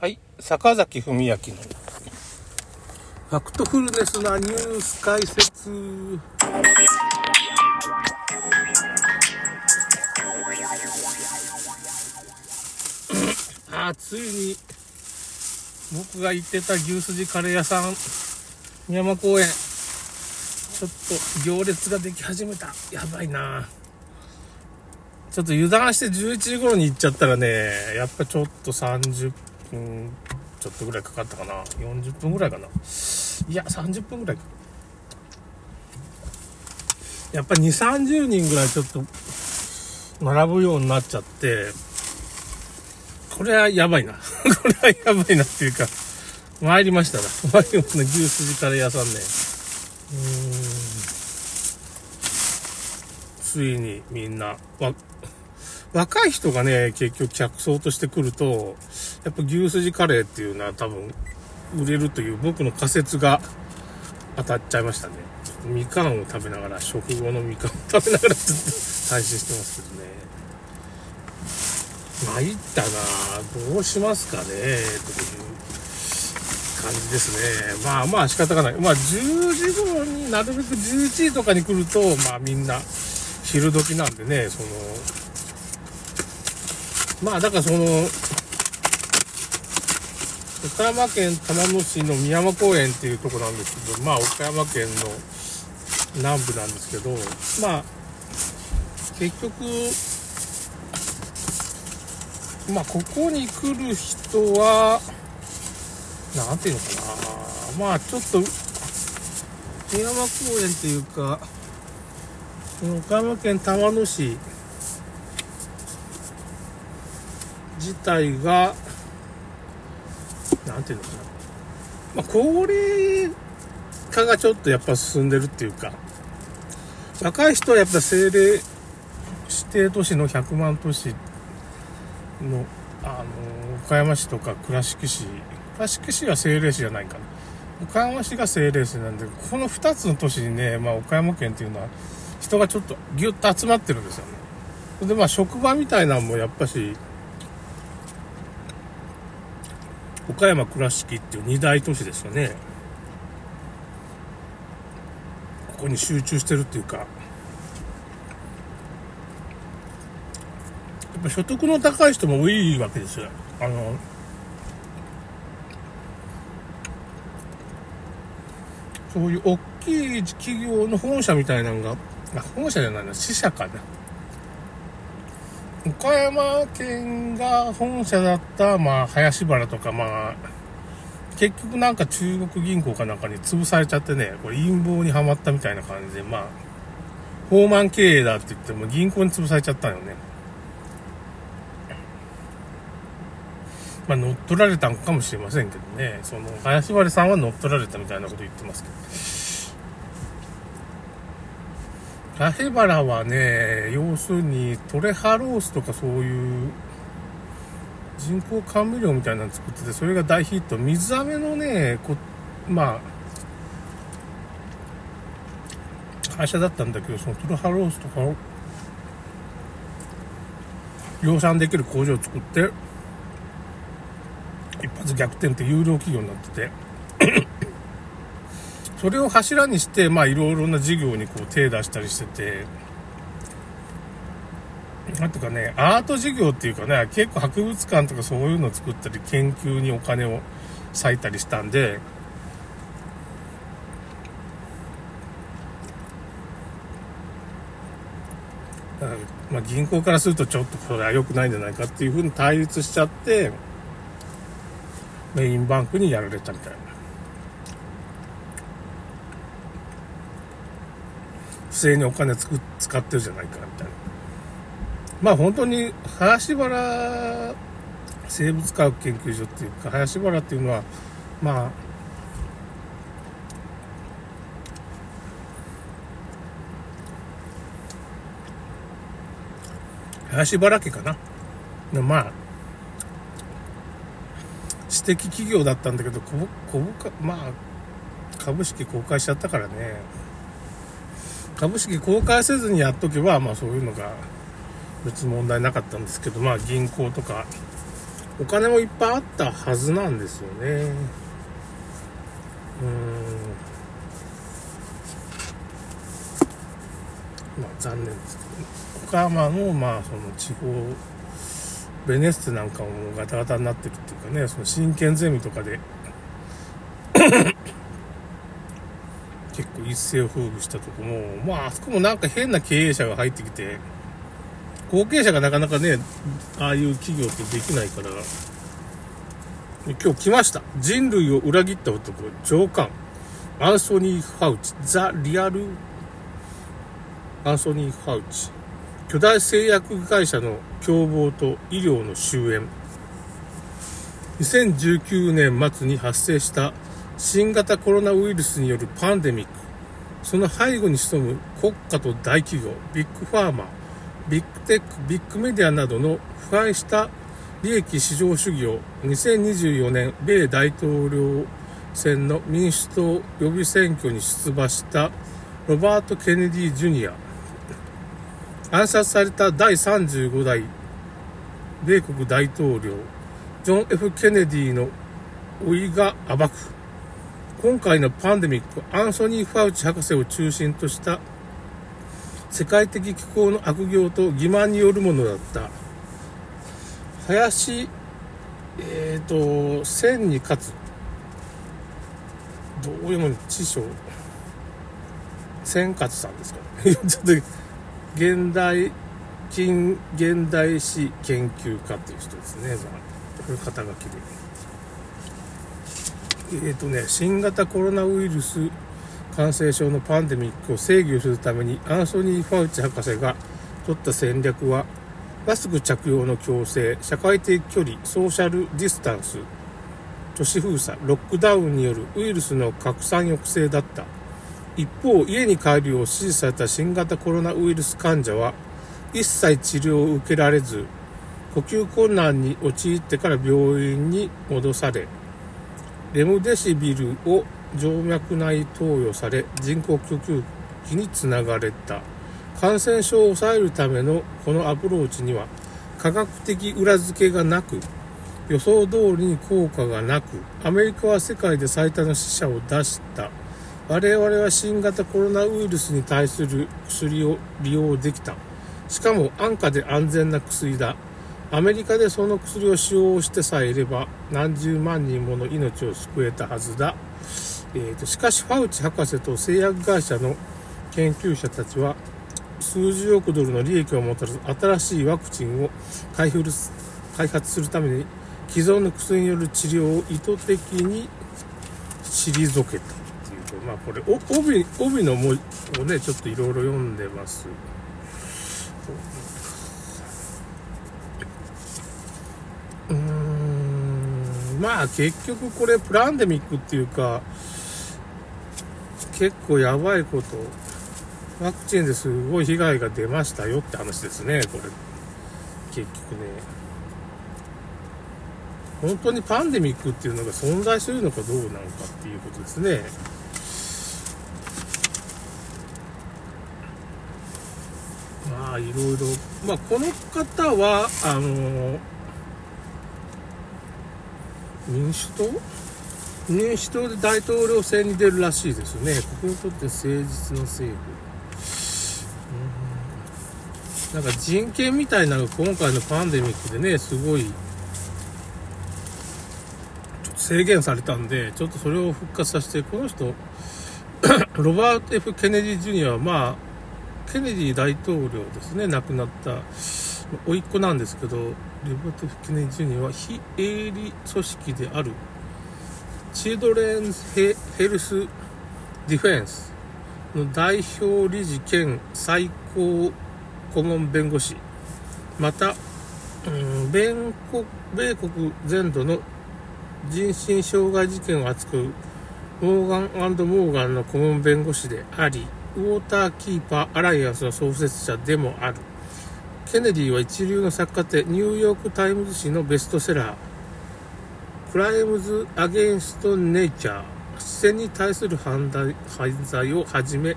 はい、坂崎文明の。ファクトフルネスなニュース解説。あついに僕が行ってた牛すじカレー屋さん宮山公園。ちょっと行列ができ始めた。やばいな。ちょっと油断して11時頃に行っちゃったらねやっぱちょっと30分ちょっとぐらいかかったかな。40分ぐらいかな。いや30分ぐらいか。やっぱ2 3 0人ぐらいちょっと並ぶようになっちゃってこれはやばいな。これはやばいなっていうか参りましたな。参りました牛すじカレー屋さんね。うーん。ついにみんなわ若い人がね結局客層として来るとやっぱ牛すじカレーっていうのは多分売れるという僕の仮説が当たっちゃいましたね。みかんを食べながら食後のみかんを食べながらちょっと配信してますけどね。参ったなどうしますかね。という感じですね。まあまあ仕方がない。まあ10時頃になるべく11時とかに来るとまあみんな昼時なんでねそのまあだからその岡山県玉野市の宮山公園っていうとこなんですけどまあ岡山県の南部なんですけどまあ結局まあここに来る人はなんていうのかな。まあちょっと宮山公園っていうか岡山県玉野市自体がなんていうのかな、まあ、高齢化がちょっとやっぱ進んでるっていうか若い人はやっぱ政令指定都市の100万都市のあの岡山市とか倉敷市。倉敷市は政令市じゃないかな。岡山市が政令市なんでこの2つの都市にね、まあ、岡山県っていうのは人がちょっとギュッと集まってるんですよね。でまあ職場みたいなのもやっぱし岡山倉敷っていう二大都市ですよね。ここに集中してるっていうか。やっぱ所得の高い人も多いわけですよ。あのそういう大きい企業の本社みたいなのがあ本社じゃないな支社かな。岡山県が本社だった、まあ、林原とか、まあ、結局なんか中国銀行かなんかに潰されちゃってね、これ陰謀にはまったみたいな感じで、まあ、放満経営だって言っても銀行に潰されちゃったのよね。まあ、乗っ取られたんかもしれませんけどね、その、林原さんは乗っ取られたみたいなこと言ってますけど。ラヘバラはね、要するにトレハロースとかそういう人工甘味料みたいなの作ってて、それが大ヒット。水飴のね、こまあ、会社だったんだけど、そのトレハロースとかを量産できる工場を作って、一発逆転って有料企業になってて、それを柱にして、まあ、いろいろな事業にこう手出したりしてて、なんていうかね、アート事業っていうかね、結構博物館とかそういうのを作ったり、研究にお金を割いたりしたんで、まあ、銀行からするとちょっとこれは良くないんじゃないかっていうふうに対立しちゃって、メインバンクにやられたみたいな。正にお金つく使ってるじゃないかみたいな。まあ本当に林原生物科学研究所っていうか林原っていうのはまあ林原家かなのまあ私的企業だったんだけど株株価まあ株式公開しちゃったからね株式公開せずにやっとけば、まあそういうのが別に問題なかったんですけど、まあ銀行とかお金もいっぱいあったはずなんですよね。うん。まあ残念ですけど、ね、岡山の、まあその地方、ベネッセなんかもガタガタになってるっていうかね、その真剣ゼミとかで一世を風靡したとこも、まああそこもなんか変な経営者が入ってきて、後継者がなかなかね、ああいう企業ってできないから、今日来ました。人類を裏切った男、上官、アンソニー・ファウチ、ザ・リアル・アンソニー・ファウチ、巨大製薬会社の凶暴と医療の終焉。2019年末に発生した新型コロナウイルスによるパンデミック、その背後に潜む国家と大企業、ビッグファーマ、ビッグテック、ビッグメディアなどの腐敗した利益至上主義を2024年米大統領選の民主党予備選挙に出馬したロバート・ケネディ・ジュニア。暗殺された第35代米国大統領ジョン・ F・ ケネディの老いが暴く。今回のパンデミックアンソニー・ファウチ博士を中心とした世界的気候の悪行と欺瞞によるものだった。林えっ、ー、と千に勝つ。どういうもの知賞千勝さんですか ちょっと現代近現代史研究家っていう人ですね、まあ、これ肩書きで。えっ、ー、とね新型コロナウイルス感染症のパンデミックを制御するためにアンソニー・ファウチ博士が取った戦略はマスク着用の強制社会的距離ソーシャルディスタンス都市封鎖ロックダウンによるウイルスの拡散抑制だった。一方家に帰るよう指示された新型コロナウイルス患者は一切治療を受けられず呼吸困難に陥ってから病院に戻されレムデシビルを静脈内投与され人工呼吸器につながれた。感染症を抑えるためのこのアプローチには科学的裏付けがなく予想通りに効果がなくアメリカは世界で最多の死者を出した。我々は新型コロナウイルスに対する薬を利用できた。しかも安価で安全な薬だ。アメリカでその薬を使用してさえいれば何十万人もの命を救えたはずだ。えーと、しかしファウチ博士と製薬会社の研究者たちは数十億ドルの利益をもたらす新しいワクチンを開発するために既存の薬による治療を意図的に退けたっていうまあこれ帯帯の文字をねちょっといろいろ読んでますうんまあ結局これプランデミックっていうか結構やばいこと、ワクチンですごい被害が出ましたよって話ですね、これ。結局ね。本当にパンデミックっていうのが存在するのかどうなのかっていうことですね。まあ、いろいろ。まあ、この方は、あの民主党？民主党で大統領選に出るらしいですね。ここにとって誠実の政府。なんか人権みたいなのが今回のパンデミックでね、すごい、制限されたんで、ちょっとそれを復活させて、この人、ロバート・ F・ ケネディ・ジュニアは、まあ、ケネディ大統領ですね、亡くなった、甥っ子なんですけど、ロバート・ F・ ケネ・ジュニアは非営利組織である。チルドレンズヘルスディフェンス。の代表理事兼最高顧問弁護士。また、うん、米国米国全土の人身障害事件を扱うモーガンモーガンの顧問弁護士でありウォーターキーパーアライアンスの創設者でもある。ケネディは一流の作家でニューヨーク・タイムズ紙のベストセラークライムズ・アゲンスト・ネイチャー自然に対する犯罪をはじめ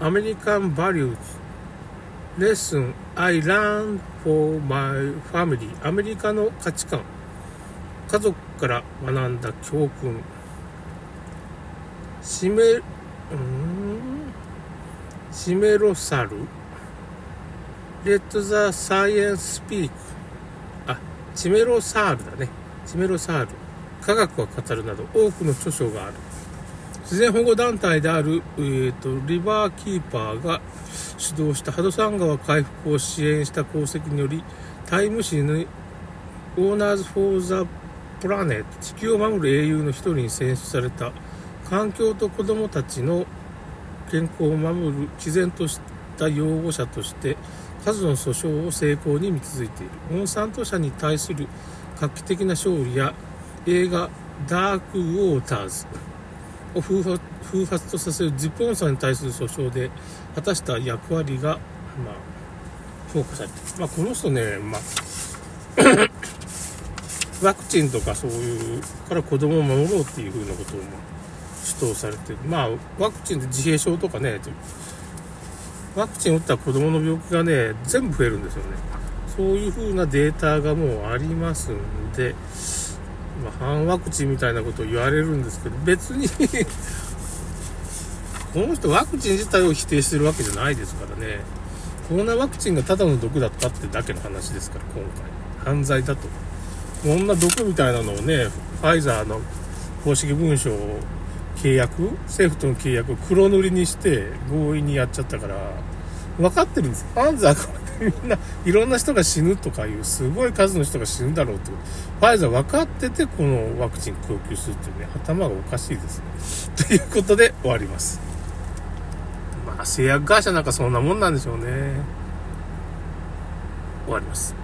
アメリカン・バリューズレッスン I learned for my family アメリカの価値観家族から学んだ教訓。シメんシメロサル Let the Science Speak. あチメロサールだね。チメロサール。科学は語るなど多くの著書がある。自然保護団体である、えーと、リバーキーパーが主導したハドソン川回復を支援した功績によりタイム誌にヒーローズ・フォー・ザ・プラネット地球を守る英雄の一人に選出された環境と子どもたちの健康を守る毅然とした擁護者として数の訴訟を成功に導いているモンサント社に対する画期的な勝利や映画「ダーク・ウォーターズ」を風発とさせるジップオンさんに対する訴訟で果たした役割が、まあ、評価されてまあ、この人ね、まあ ワクチンとかそういうから子供を守ろうっていうふうなことを主張されてまあワクチンで自閉症とかねワクチン打った子供の病気がね全部増えるんですよね。そういうふうなデータがもうありますんで、まあ、反ワクチンみたいなことを言われるんですけど別に この人ワクチン自体を否定してるわけじゃないですからね。コロナワクチンがただの毒だったってだけの話ですから今回。犯罪だと。こんな毒みたいなのをねファイザーの公式文書を契約政府との契約を黒塗りにして強引にやっちゃったから分かってるんですファンザーこれみんないろんな人が死ぬとかいうすごい数の人が死ぬだろうってファイザー分かっててこのワクチン供給するっていうね頭がおかしいですね。ということで終わります。まあ製薬会社なんかそんなもんなんでしょうね。終わります。